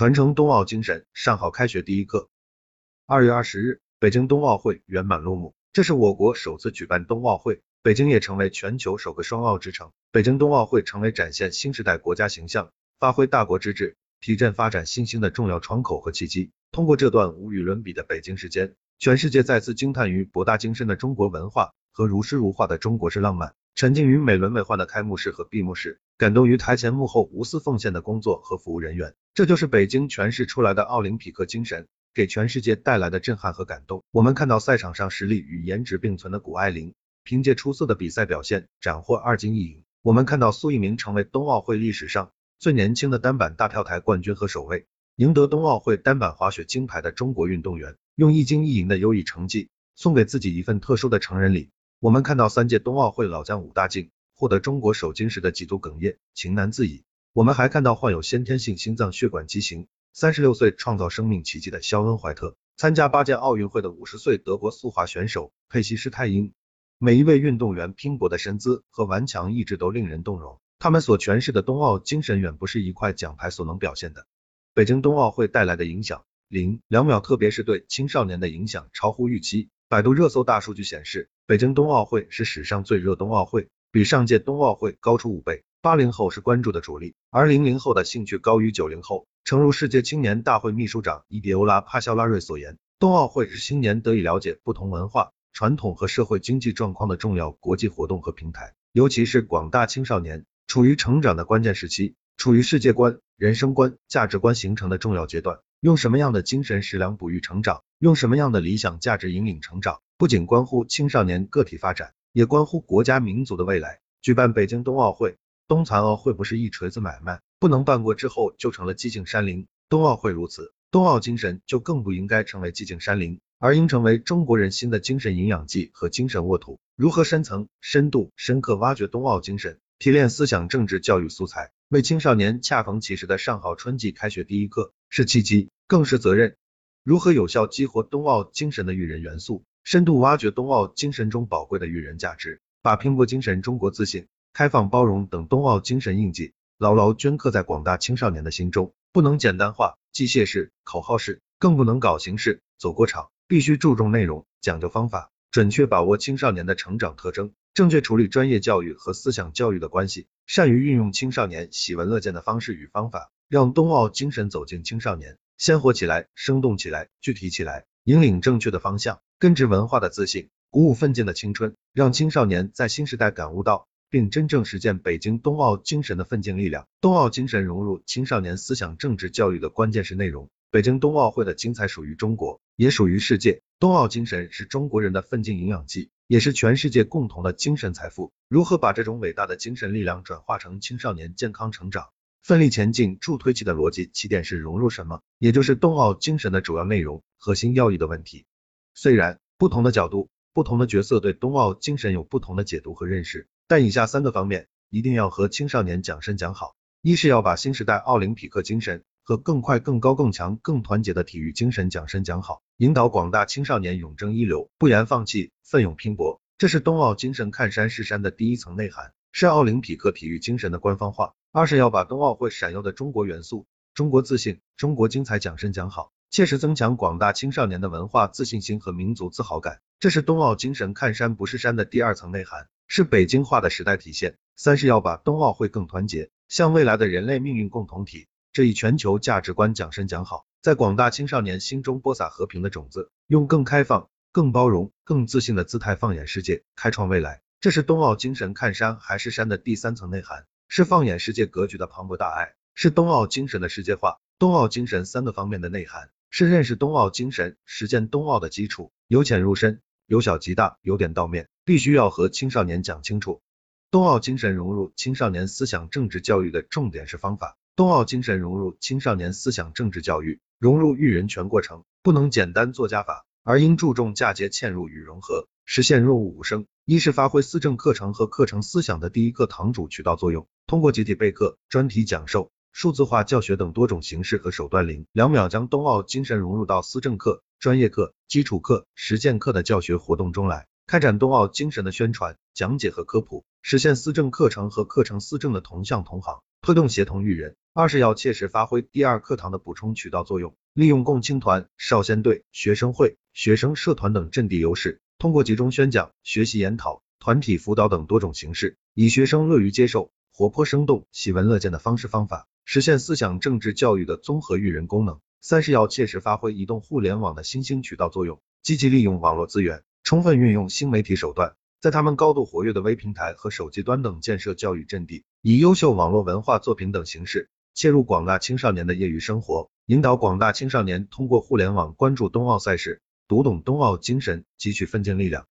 传承冬奥精神，上好开学第一课。二月二十日，北京冬奥会圆满落幕，这是我国首次举办冬奥会，北京也成为全球首个双奥之城。北京冬奥会成为展现新时代国家形象、发挥大国之志、提振发展信心的重要窗口和契机。通过这段无与伦比的北京时间，全世界再次惊叹于博大精深的中国文化和如诗如画的中国式浪漫，沉浸于美轮美奂的开幕式和闭幕式，感动于台前幕后无私奉献的工作和服务人员。这就是北京诠释出来的奥林匹克精神，给全世界带来的震撼和感动。我们看到赛场上实力与颜值并存的谷爱凌，凭借出色的比赛表现，斩获二金一银。我们看到苏翊鸣成为冬奥会历史上最年轻的单板大跳台冠军和首位。赢得冬奥会单板滑雪金牌的中国运动员，用一金一银的优异成绩，送给自己一份特殊的成人礼。我们看到三届冬奥会老将武大靖获得中国首金时的几度哽咽，情难自已。我们还看到患有先天性心脏血管畸形，三十六岁创造生命奇迹的肖恩怀特，参加八届奥运会的五十岁德国速滑选手佩西施泰因。每一位运动员拼搏的身姿和顽强意志都令人动容，他们所诠释的冬奥精神远不是一块奖牌所能表现的。北京冬奥会带来的影响零两秒，特别是对青少年的影响超乎预期。百度热搜大数据显示，北京冬奥会是史上最热冬奥会，比上届冬奥会高出五倍。八零后是关注的主力，而零零后的兴趣高于九零后。诚如世界青年大会秘书长伊迪欧拉帕肖拉瑞所言，冬奥会是青年得以了解不同文化、传统和社会经济状况的重要国际活动和平台，尤其是广大青少年处于成长的关键时期。处于世界观、人生观、价值观形成的重要阶段，用什么样的精神食粮哺育成长，用什么样的理想价值引领成长，不仅关乎青少年个体发展，也关乎国家民族的未来。举办北京冬奥会、冬残奥会不是一锤子买卖，不能办过之后就成了寂静山林。冬奥会如此，冬奥精神就更不应该成为寂静山林，而应成为中国人心的精神营养剂和精神沃土。如何深层、深度、深刻挖掘冬奥精神，提炼思想政治教育素材？为青少年恰逢其时的上好春季开学第一课，是契机，更是责任。如何有效激活冬奥精神的育人元素，深度挖掘冬奥精神中宝贵的育人价值，把拼搏精神、中国自信、开放包容等冬奥精神印记牢牢镌刻在广大青少年的心中。不能简单化、机械式、口号式，更不能搞形式、走过场，必须注重内容，讲究方法，准确把握青少年的成长特征。正确处理专业教育和思想教育的关系，善于运用青少年喜闻乐见的方式与方法，让冬奥精神走进青少年，鲜活起来，生动起来，具体起来，引领正确的方向，根植文化的自信，鼓舞奋进的青春，让青少年在新时代感悟到并真正实践北京冬奥精神的奋进力量。冬奥精神融入青少年思想政治教育的关键是内容。北京冬奥会的精彩属于中国，也属于世界。冬奥精神是中国人的奋进营养剂。也是全世界共同的精神财富。如何把这种伟大的精神力量转化成青少年健康成长、奋力前进助推器的逻辑？起点是融入什么？也就是冬奥精神的主要内容、核心要义的问题。虽然不同的角度、不同的角色对冬奥精神有不同的解读和认识，但以下三个方面一定要和青少年讲深讲好。一是要把新时代奥林匹克精神和更快、更高、更强、更团结的体育精神讲深讲好。引导广大青少年永争一流，不言放弃，奋勇拼搏，这是冬奥精神看山是山的第一层内涵，是奥林匹克体育精神的官方化。二是要把冬奥会闪耀的中国元素、中国自信、中国精彩讲深讲好，切实增强广大青少年的文化自信心和民族自豪感，这是冬奥精神看山不是山的第二层内涵，是北京化的时代体现。三是要把冬奥会更团结，向未来的人类命运共同体这一全球价值观讲深讲好。在广大青少年心中播撒和平的种子，用更开放、更包容、更自信的姿态放眼世界，开创未来。这是冬奥精神看山还是山的第三层内涵，是放眼世界格局的磅礴大爱，是冬奥精神的世界化。冬奥精神三个方面的内涵，是认识冬奥精神、实践冬奥的基础。由浅入深，由小及大，由点到面，必须要和青少年讲清楚。冬奥精神融入青少年思想政治教育的重点是方法。冬奥精神融入青少年思想政治教育。融入育人全过程，不能简单做加法，而应注重嫁接嵌入与融合，实现润物无声。一是发挥思政课程和课程思想的第一课堂主渠道作用，通过集体备课、专题讲授、数字化教学等多种形式和手段，零两秒将冬奥精神融入到思政课、专业课、基础课、实践课的教学活动中来，开展冬奥精神的宣传、讲解和科普，实现思政课程和课程思政的同向同行，推动协同育人。二是要切实发挥第二课堂的补充渠道作用，利用共青团、少先队、学生会、学生社团等阵地优势，通过集中宣讲、学习研讨、团体辅导等多种形式，以学生乐于接受、活泼生动、喜闻乐见的方式方法，实现思想政治教育的综合育人功能。三是要切实发挥移动互联网的新兴渠道作用，积极利用网络资源。充分运用新媒体手段，在他们高度活跃的微平台和手机端等建设教育阵地，以优秀网络文化作品等形式切入广大青少年的业余生活，引导广大青少年通过互联网关注冬奥赛事，读懂冬奥精神，汲取奋进力量，